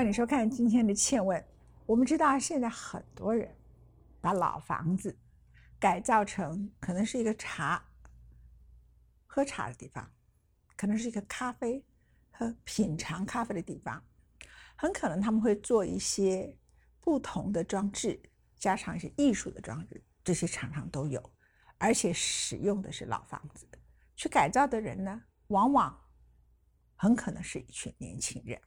欢迎收看今天的《倩问》。我们知道现在很多人把老房子改造成可能是一个茶、喝茶的地方，可能是一个咖啡和品尝咖啡的地方，很可能他们会做一些不同的装置，加上一些艺术的装置，这些常常都有，而且使用的是老房子。去改造的人呢，往往很可能是一群年轻人。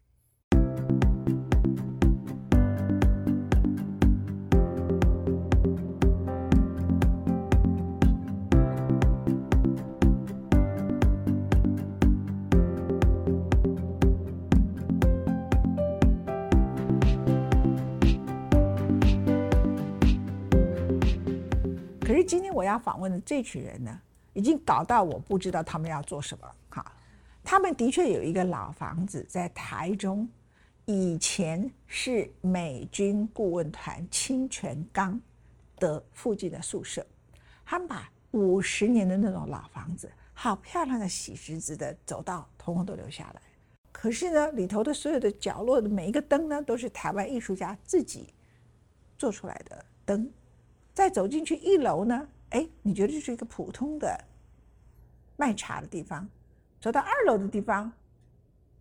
今天我要访问的这群人呢，已经搞到我不知道他们要做什么。哈，他们的确有一个老房子在台中，以前是美军顾问团清泉岗的附近的宿舍，他们把五十年的那种老房子，好漂亮的喜石子的走道，通通都留下来。可是呢，里头的所有的角落的每一个灯呢，都是台湾艺术家自己做出来的灯。再走进去一楼呢，哎，你觉得这是一个普通的卖茶的地方。走到二楼的地方，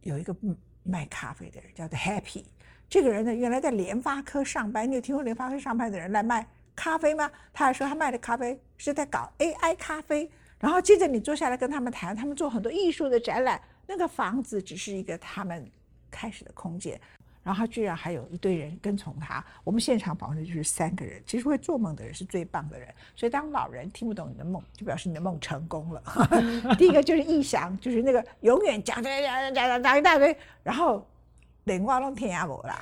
有一个卖咖啡的人，叫做 Happy。这个人呢，原来在联发科上班。你有听过联发科上班的人来卖咖啡吗？他还说他卖的咖啡是在搞 AI 咖啡。然后接着你坐下来跟他们谈，他们做很多艺术的展览。那个房子只是一个他们开始的空间。然后他居然还有一堆人跟从他。我们现场访问的就是三个人。其实会做梦的人是最棒的人。所以当老人听不懂你的梦，就表示你的梦成功了。第一个就是易翔，就是那个永远讲讲讲讲讲讲一大堆，然后连话弄天涯无啦。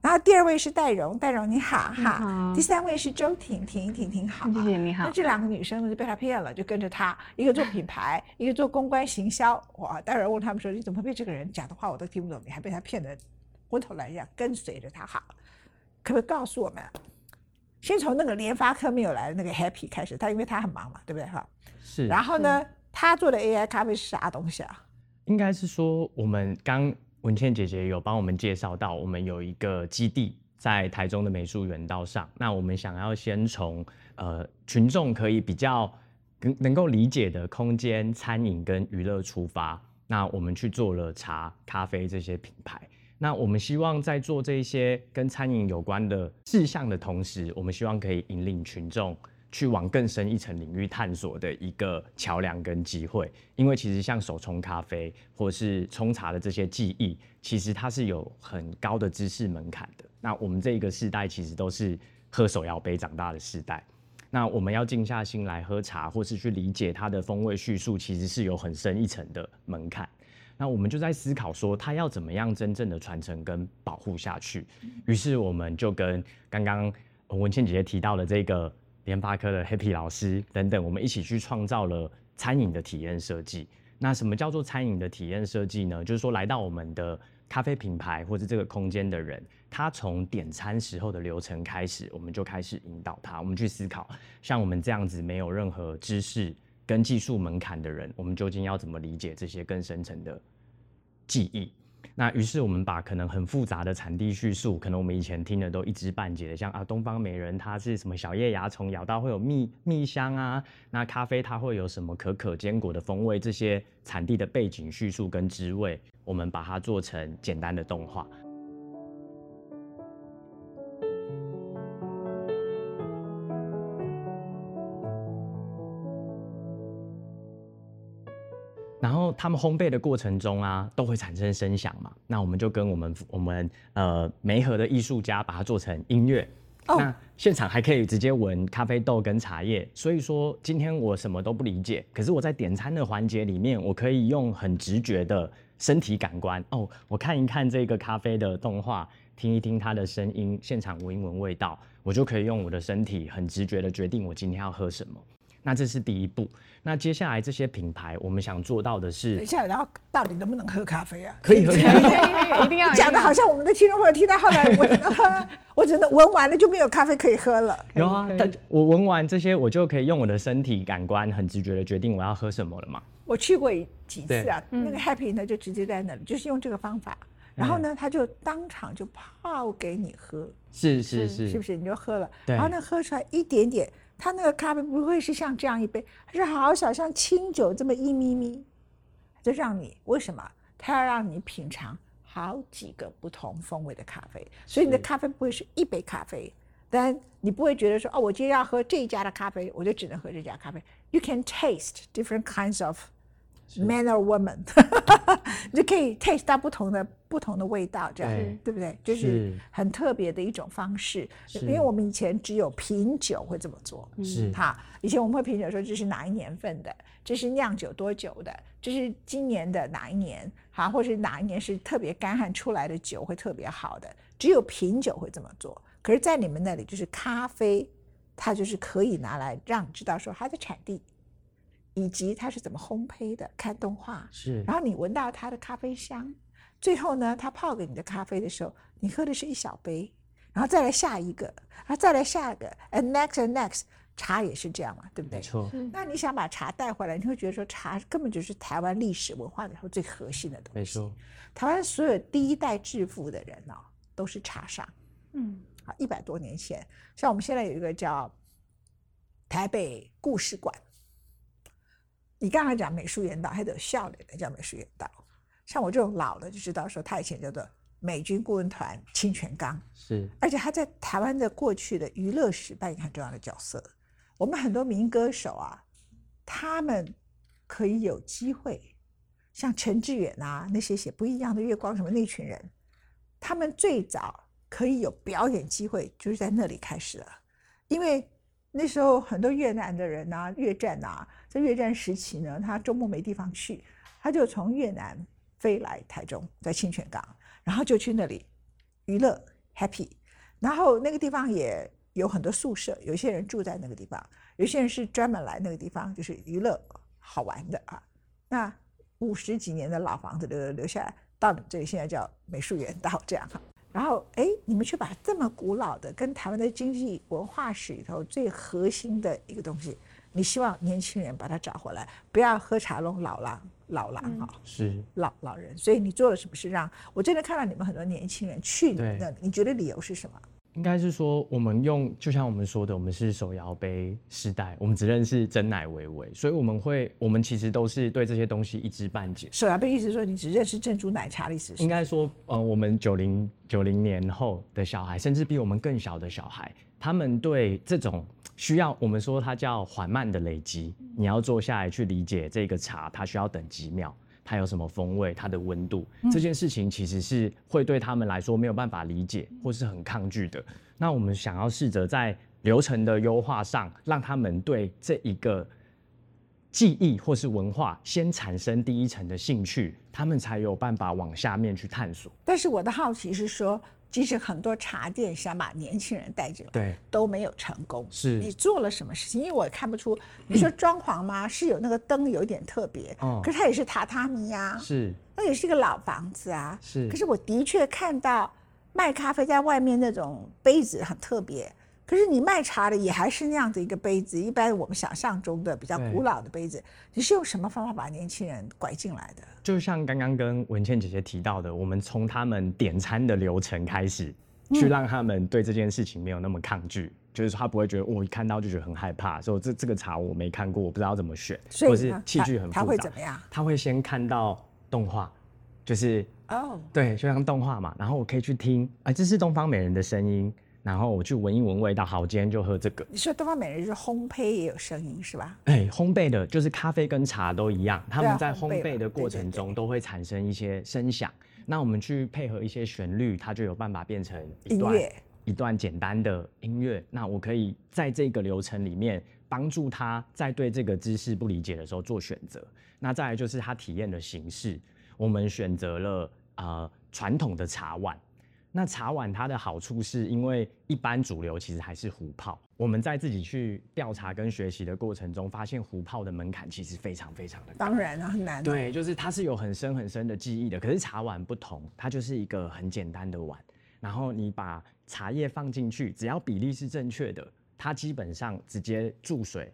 然后第二位是戴荣，戴荣你好哈。第三位是周婷，婷婷婷好。谢谢你好。那这两个女生呢就被他骗了，就跟着他，一个做品牌，一个做公关行销。哇！戴荣问他们说：“你怎么被这个人讲的话我都听不懂？你还被他骗的？”回头来讲，跟随着他好，可不可以告诉我们？先从那个联发科没有来的那个 Happy 开始，他因为他很忙嘛，对不对哈？是。然后呢，他做的 AI 咖啡是啥东西啊？应该是说，我们刚文倩姐姐有帮我们介绍到，我们有一个基地在台中的美术园道上。那我们想要先从呃群众可以比较能能够理解的空间、餐饮跟娱乐出发，那我们去做了茶、咖啡这些品牌。那我们希望在做这些跟餐饮有关的事项的同时，我们希望可以引领群众去往更深一层领域探索的一个桥梁跟机会。因为其实像手冲咖啡或是冲茶的这些技艺，其实它是有很高的知识门槛的。那我们这一个世代其实都是喝手摇杯长大的世代，那我们要静下心来喝茶，或是去理解它的风味叙述，其实是有很深一层的门槛。那我们就在思考说，他要怎么样真正的传承跟保护下去。于是我们就跟刚刚文倩姐姐提到的这个联发科的 Happy 老师等等，我们一起去创造了餐饮的体验设计。那什么叫做餐饮的体验设计呢？就是说来到我们的咖啡品牌或者这个空间的人，他从点餐时候的流程开始，我们就开始引导他，我们去思考，像我们这样子没有任何知识跟技术门槛的人，我们究竟要怎么理解这些更深层的？记忆，那于是我们把可能很复杂的产地叙述，可能我们以前听的都一知半解的，像啊东方美人它是什么小叶芽虫咬到会有蜜蜜香啊，那咖啡它会有什么可可坚果的风味，这些产地的背景叙述跟滋味，我们把它做成简单的动画。他们烘焙的过程中啊，都会产生声响嘛。那我们就跟我们我们呃梅河的艺术家把它做成音乐。那现场还可以直接闻咖啡豆跟茶叶。所以说今天我什么都不理解，可是我在点餐的环节里面，我可以用很直觉的身体感官哦，我看一看这个咖啡的动画，听一听它的声音，现场闻一闻味道，我就可以用我的身体很直觉的决定我今天要喝什么。那这是第一步。那接下来这些品牌，我们想做到的是，等一下，然后到底能不能喝咖啡啊？可以喝，一定要讲的好像我们的听众朋友听到后来，我我真的闻完了就没有咖啡可以喝了。有啊，但我闻完这些，我就可以用我的身体感官很直觉的决定我要喝什么了嘛。我去过几次啊，那个 Happy 呢就直接在那里，就是用这个方法，然后呢，他就当场就泡给你喝，是是是，是不是？你就喝了，然后呢，喝出来一点点，他那个咖啡不会是像这样一杯，它是好小，像清酒这么一咪咪，就让你为什么？他要让你品尝好几个不同风味的咖啡，所以你的咖啡不会是一杯咖啡，但你不会觉得说哦，我今天要喝这一家的咖啡，我就只能喝这家咖啡。You can taste different kinds of man or woman，你就可以 taste 到不同的不同的味道，这样对对不对？就是是很特别的一种方式，因为我们以前只有品酒会这么做。是哈，以前我们会品酒说这是哪一年份的，这是酿酒多久的，这是今年的哪一年，好，或是哪一年是特别干旱出来的酒会特别好的，只有品酒会这么做。可是，在你们那里，就是咖啡，它就是可以拿来让你知道说它的产地，以及它是怎么烘焙的，看动画，是然后你闻到它的咖啡香，最后呢，他泡给你的咖啡的时候，你喝的是一小杯，然后再来下一个，然后再来下一个，and next and next，茶也是这样嘛，对不对没？错，那你想把茶带回来，你会觉得说茶根本就是台湾历史文化里头最核心的东西。没错，台湾所有第一代致富的人哦，都是茶商。嗯，啊，一百多年前，像我们现在有一个叫台北故事馆，你刚才讲美术园道，还得有笑脸的叫美术园道。像我这种老的就知道说，他以前叫做美军顾问团清泉岗，是而且他在台湾的过去的娱乐史扮演很重要的角色。我们很多民歌手啊，他们可以有机会，像陈志远啊那些写不一样的月光什么那群人，他们最早可以有表演机会，就是在那里开始了，因为那时候很多越南的人啊，越战啊，在越战时期呢，他周末没地方去，他就从越南飞来台中，在清泉岗，然后就去那里娱乐 happy，然后那个地方也有很多宿舍，有些人住在那个地方，有些人是专门来那个地方就是娱乐好玩的啊。那五十几年的老房子留留下来，到你这里现在叫美术园道这样哈。然后哎，你们却把这么古老的跟台湾的经济文化史里头最核心的一个东西，你希望年轻人把它找回来，不要喝茶弄老狼老狼哈、是，老老人。所以你做了什么事让我真的看到你们很多年轻人去你们对那？你觉得理由是什么？应该是说，我们用就像我们说的，我们是手摇杯时代，我们只认识真奶维维，所以我们会，我们其实都是对这些东西一知半解。手摇杯意思是说你只认识珍珠奶茶的意思是应？该说，呃，我们九零九零年后的小孩，甚至比我们更小的小孩，他们对这种需要我们说它叫缓慢的累积，你要坐下来去理解这个茶，它需要等几秒，它有什么风味，它的温度，这件事情其实是会对他们来说没有办法理解，或是很抗拒的。那我们想要试着在流程的优化上，让他们对这一个记忆或是文化先产生第一层的兴趣，他们才有办法往下面去探索。但是我的好奇是说，即使很多茶店想把年轻人带进来，对，都没有成功。是你做了什么事情？因为我看不出，你说装潢吗？是有那个灯有点特别，哦可是它也是榻榻米呀、是那也是一个老房子啊。是可是我的确看到卖咖啡在外面那种杯子很特别，可是你卖茶的也还是那样的一个杯子，一般我们想象中的比较古老的杯子。你是用什么方法把年轻人拐进来的？就像刚刚跟文倩姐姐提到的，我们从他们点餐的流程开始，去让他们对这件事情没有那么抗拒。就是说他不会觉得我一看到就觉得很害怕，说这这个茶我没看过，我不知道怎么选，所以或是器具很复杂。他他会怎么样？他会先看到动画，就是哦，对，就像动画嘛，然后我可以去听，啊，这是东方美人的声音，然后我去闻一闻味道，好，我今天就喝这个。你说东方美人是烘焙也有声音是吧？哎，烘焙的就是咖啡跟茶都一样，他们在烘焙的过程中都会产生一些声响。那我们去配合一些旋律，它就有办法变成一段音乐一段简单的音乐。那我可以在这个流程里面帮助他在对这个知识不理解的时候做选择。那再来就是他体验的形式，我们选择了呃传统的茶碗。那茶碗它的好处是因为一般主流其实还是壶泡，我们在自己去调查跟学习的过程中，发现壶泡的门槛其实非常非常的高。当然啊，很难。，对，就是它是有很深很深的记忆的。可是茶碗不同，它就是一个很简单的碗，然后你把茶叶放进去，只要比例是正确的，它基本上直接注水，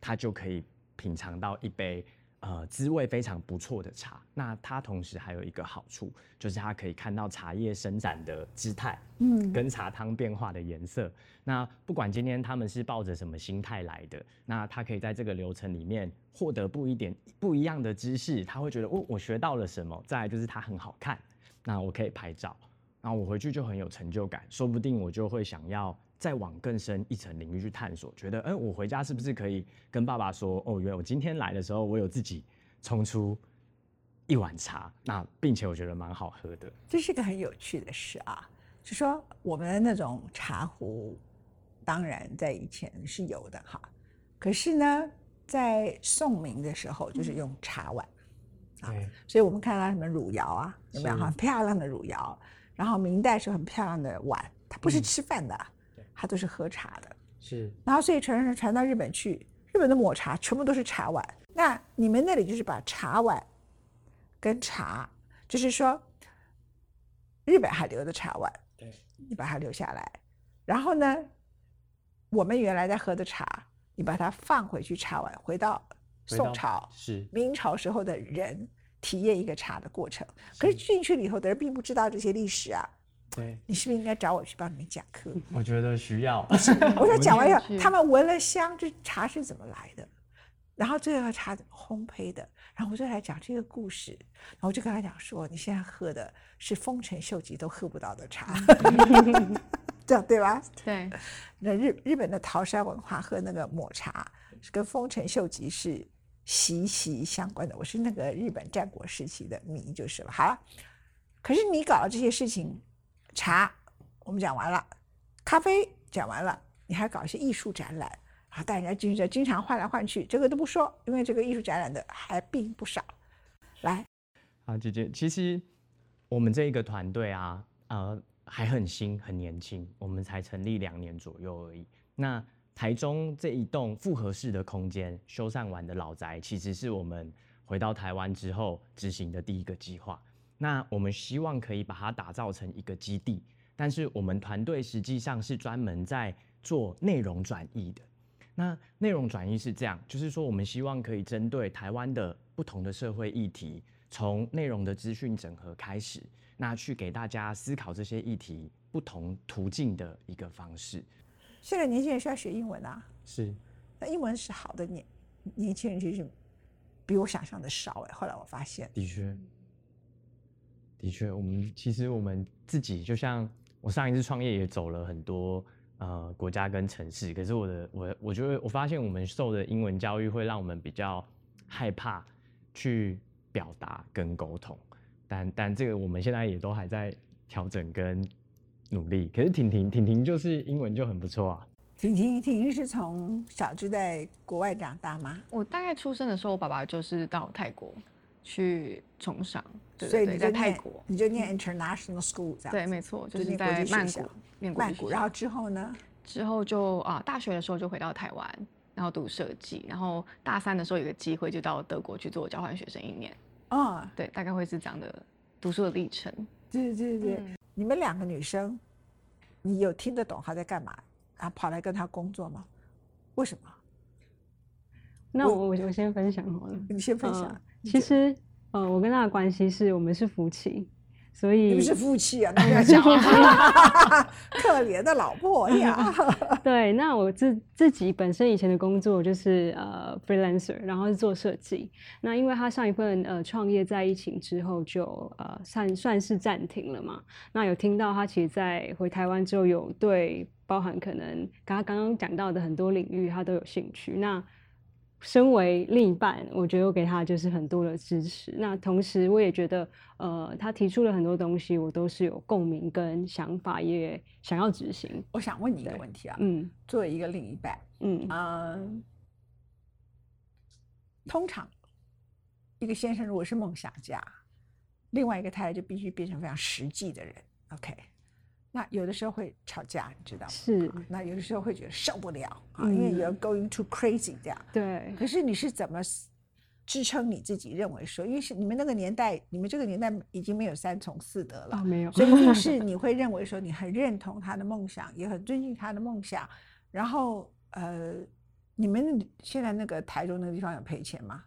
它就可以品尝到一杯呃滋味非常不错的茶。那它同时还有一个好处，就是它可以看到茶叶生长的姿态，嗯，跟茶汤变化的颜色。那不管今天他们是抱着什么心态来的，那他可以在这个流程里面获得不一点不一样的知识，他会觉得哦，我学到了什么。再来就是它很好看，那我可以拍照，然后我回去就很有成就感，说不定我就会想要。再往更深一层领域去探索，觉得，哎，我回家是不是可以跟爸爸说，哦，原来我今天来的时候，我有自己冲出一碗茶，那并且我觉得蛮好喝的。这是个很有趣的事啊，就说我们的那种茶壶，当然在以前是有的哈，可是呢，在宋明的时候就是用茶碗，啊，所以我们看到什么汝窑啊，有没有很漂亮的汝窑？然后明代是很漂亮的碗，它不是吃饭的。它都是喝茶的，是。然后所以传传传到日本去，日本的抹茶全部都是茶碗。那你们那里就是把茶碗跟茶，就是说日本还留的茶碗，对，你把它留下来。然后呢，我们原来在喝的茶，你把它放回去茶碗，回到宋朝、是明朝时候的人体验一个茶的过程。可是进去了以后的人并不知道这些历史啊。对，你是不是应该找我去帮你们讲课？我觉得需要。我说讲完以后，他们闻了香，这茶是怎么来的？然后最后茶怎么烘焙的？然后我就来讲这个故事。然后我就跟他讲说，你现在喝的是丰臣秀吉都喝不到的茶，这样对吧？对。那日日本的桃山文化喝那个抹茶是跟丰臣秀吉是息息相关的。我是那个日本战国时期的迷就是了。好了，可是你搞了这些事情。茶我们讲完了，咖啡讲完了，你还搞一些艺术展览啊，带人家进去，经常换来换去，这个都不说，因为这个艺术展览的还并不少。来，啊，姐姐，其实我们这一个团队啊，呃，还很新，很年轻，我们才成立两年左右而已。那台中这一栋复合式的空间修缮完的老宅，其实是我们回到台湾之后执行的第一个计划。那我们希望可以把它打造成一个基地，但是我们团队实际上是专门在做内容转译的。那内容转移是这样，就是说我们希望可以针对台湾的不同的社会议题，从内容的资讯整合开始，那去给大家思考这些议题不同途径的一个方式。现在年轻人需要学英文啊，是，那英文是好的年年轻人其实比我想象的少哎。后来我发现，的确。的确，我们其实我们自己就像我上一次创业也走了很多呃国家跟城市，可是我的我我觉得我发现我们受的英文教育会让我们比较害怕去表达跟沟通，但但这个我们现在也都还在调整跟努力。可是婷婷婷婷就是英文就很不错啊。婷婷婷婷是从小就在国外长大吗？我大概出生的时候，我爸爸就是到泰国。去崇尚，所以你在泰国，你就念 international school 这样。对，没错，就是在曼谷念曼谷。然后之后呢？之后就啊，大学的时候就回到台湾，然后读设计。然后大三的时候有个机会，就到德国去做交换学生一年。哦，对，大概会是这样的读书的历程。对对对对，你们两个女生，你有听得懂她在干嘛，然后跑来跟她工作吗？为什么？那我我先分享好了。你先分享。其实，呃，我跟他的关系是我们是夫妻，所以你们是夫妻啊，那要讲 可怜的老婆呀。对，那我自自己本身以前的工作就是呃 freelancer，然后是做设计。那因为他上一份呃创业在疫情之后就呃算算是暂停了嘛。那有听到他其实，在回台湾之后有对包含可能刚刚刚讲到的很多领域他都有兴趣。那身为另一半，我觉得我给他就是很多的支持。那同时，我也觉得，呃，他提出了很多东西，我都是有共鸣跟想法，也想要执行。我想问你一个问题啊，嗯，作为一个另一半，嗯嗯，通常一个先生如果是梦想家，另外一个太太就必须变成非常实际的人，OK。那有的时候会吵架，你知道吗？是。那有的时候会觉得受不了啊，因为 you're going too crazy 这样。对。可是你是怎么支撑你自己？认为说，因为是你们那个年代，你们这个年代已经没有三从四德了，没有。所以一定 是你会认为说，你很认同他的梦想，也很尊敬他的梦想。然后，呃，你们现在那个台中那个地方有赔钱吗？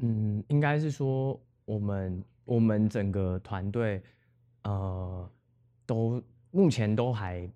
嗯，应该是说我们我们整个团队，呃，都目前都还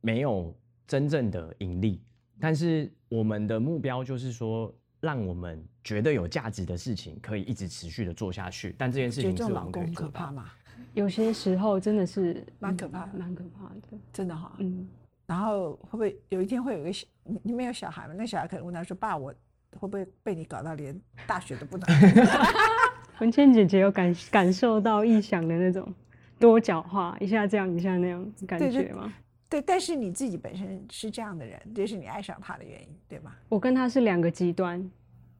没有真正的盈利，但是我们的目标就是说，让我们觉得有价值的事情可以一直持续的做下去。但这件事情是老公可怕吗？有些时候真的是蛮可怕，蛮可怕的，真的哈。嗯。然后会不会有一天会有一个小你你没有小孩吗？那小孩可能问他说：“爸，我会不会被你搞到连大学都不能？” 文倩姐姐有感感受到异想的那种多角化，一下这样一下那样感觉吗？对，但是你自己本身是这样的人，这是你爱上他的原因，对吗？我跟他是两个极端，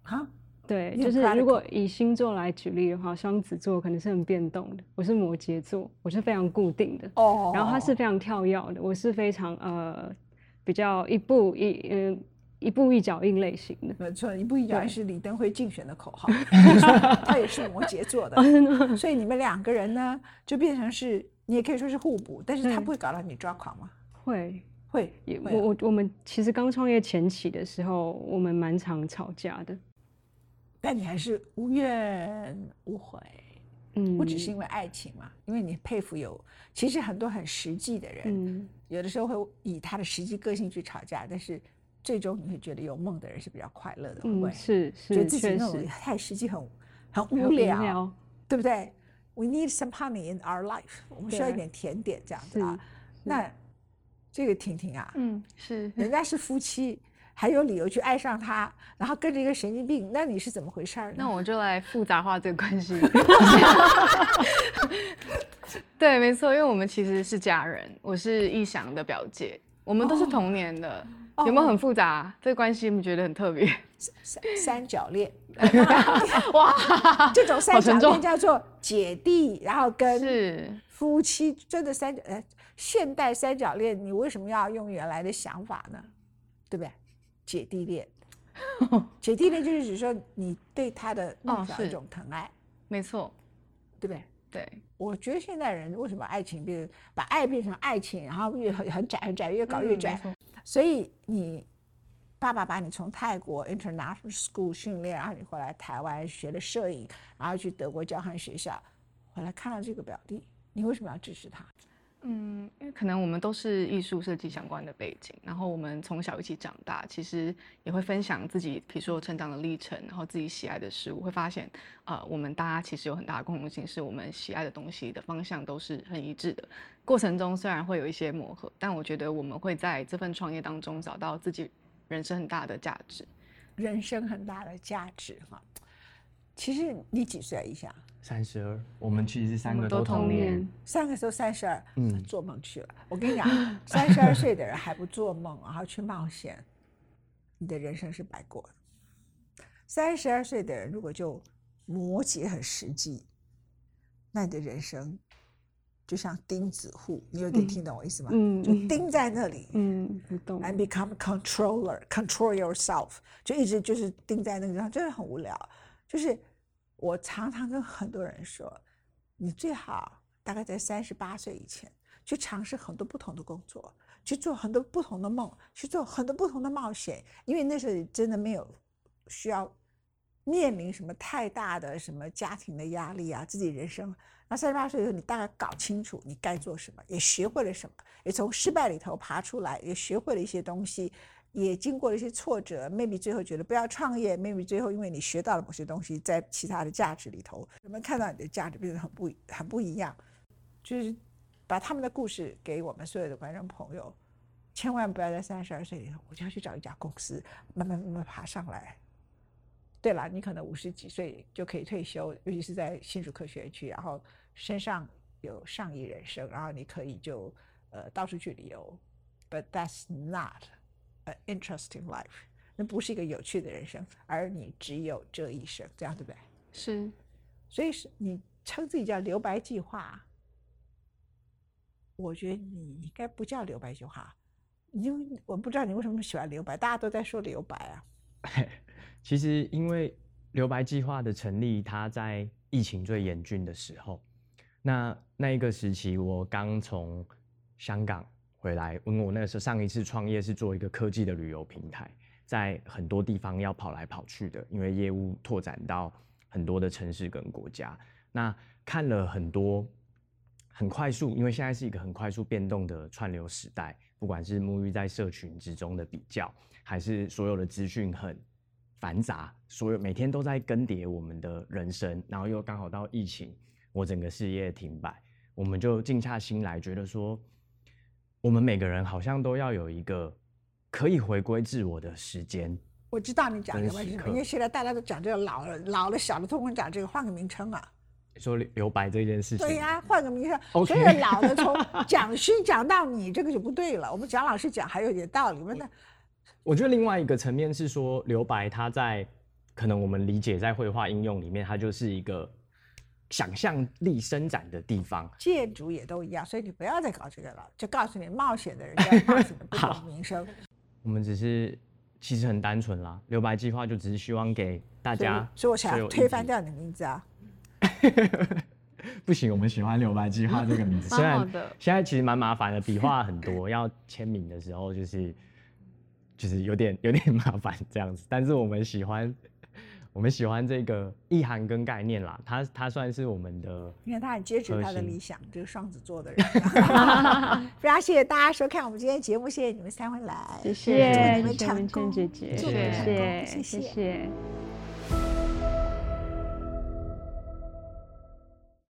啊。对，就是如果以星座来举例的话，双子座可能是很变动的，我是摩羯座，我是非常固定的。哦。然后他是非常跳跃的，我是非常呃比较一步一呃一步一脚印类型的。没错，一步一脚印是李登辉竞选的口号。他也是摩羯座的，所以你们两个人呢，就变成是你也可以说是互补，但是他不会搞到你抓狂吗？会会，我我我们其实刚创业前期的时候，我们蛮常吵架的。但你还是无怨无悔，嗯，不只是因为爱情嘛，因为你佩服有，其实很多很实际的人，有的时候会以他的实际个性去吵架，但是最终你会觉得有梦的人是比较快乐的，会不会？是是，觉得自己那种太实际很很无聊，对不对？We need some honey in our life，我们需要一点甜点这样子啊。那这个婷婷啊，嗯，是，人家是夫妻。还有理由去爱上他，然后跟着一个神经病，那你是怎么回事儿？那我就来复杂化这个关系。对，没错，因为我们其实是家人，我是易翔的表姐，我们都是同年的，有没有很复杂？这个关系你觉得很特别？三三角恋，哇，这种三角恋叫做姐弟，然后跟是夫妻，真的三角，呃，现代三角恋，你为什么要用原来的想法呢？对不对？姐弟恋，姐弟恋就是指说你对他的那种一种疼爱，没错，对不对？对，我觉得现在人为什么爱情变把爱变成爱情，然后越很很窄很窄，越搞越窄。所以你爸爸把你从泰国 international school 训练，然后你回来台湾学了摄影，然后去德国交换学校，回来看到这个表弟，你为什么要支持他？嗯，因为可能我们都是艺术设计相关的背景，然后我们从小一起长大，其实也会分享自己，比如说成长的历程，然后自己喜爱的事物，会发现，呃，我们大家其实有很大的共同性，是我们喜爱的东西的方向都是很一致的。过程中虽然会有一些磨合，但我觉得我们会在这份创业当中找到自己人生很大的价值，人生很大的价值哈。其实你几岁一下？三十二，我们其实三个都同年，三个都三十二，嗯，做梦去了。我跟你讲，三十二岁的人还不做梦，然后去冒险，你的人生是白过的。三十二岁的人如果就摩羯很实际，那你的人生就像钉子户，你有点听懂我意思吗？嗯，就钉在那里，嗯，不动。And become controller, control yourself，就一直就是钉在那个地方，真的很无聊，就是。我常常跟很多人说，你最好大概在三十八岁以前去尝试很多不同的工作，去做很多不同的梦，去做很多不同的冒险，因为那时候真的没有需要面临什么太大的什么家庭的压力啊，自己人生。那三十八岁以后，你大概搞清楚你该做什么，也学会了什么，也从失败里头爬出来，也学会了一些东西。也经过了一些挫折，maybe 最后觉得不要创业，maybe 最后因为你学到了某些东西，在其他的价值里头，人们看到你的价值变得很不很不一样，就是把他们的故事给我们所有的观众朋友，千万不要在三十二岁里头，我就要去找一家公司，慢慢慢慢爬上来。对了，你可能五十几岁就可以退休，尤其是在新竹科学区，然后身上有上亿人生，然后你可以就呃到处去旅游，but that's not。呃，interesting life，那不是一个有趣的人生，而你只有这一生，这样对不对？是，所以是你称自己叫留白计划，我觉得你应该不叫留白计划，因为我不知道你为什么喜欢留白，大家都在说留白啊。其实因为留白计划的成立，它在疫情最严峻的时候，那那一个时期，我刚从香港。回来因为我那个时候上一次创业是做一个科技的旅游平台，在很多地方要跑来跑去的，因为业务拓展到很多的城市跟国家。那看了很多很快速，因为现在是一个很快速变动的串流时代，不管是沐浴在社群之中的比较，还是所有的资讯很繁杂，所有每天都在更迭我们的人生，然后又刚好到疫情，我整个事业停摆，我们就静下心来，觉得说，我们每个人好像都要有一个可以回归自我的时间。我知道你讲跟什么，因为现在大家都讲这个老了、老了、小了，通通讲这个，换个名称啊。说留留白这件事情，对呀、换个名称。所以老的从讲师讲到你，这个就不对了。我们蒋老师讲还有点道理，那我觉得另外一个层面是说，留白它在可能我们理解在绘画应用里面，它就是一个想象力伸展的地方。建筑也都一样，所以你不要再搞这个了。就告诉你，冒险的人家 冒险的不懂名声。我们只是其实很单纯啦，留白计划就只是希望给大家，所以我想推翻掉你的名字啊。不行，我们喜欢留白计划这个名字，虽然现在其实蛮麻烦的，笔画很多，要签名的时候就是就是有点有点麻烦这样子，但是我们喜欢我们喜欢这个意涵跟概念啦，它它算是我们的因为他很坚持他的理想，这个双子座的人。非常谢谢大家收看我们今天的节目，谢谢你们三位来，谢祝你们谢你们谢谢成功谢谢谢谢。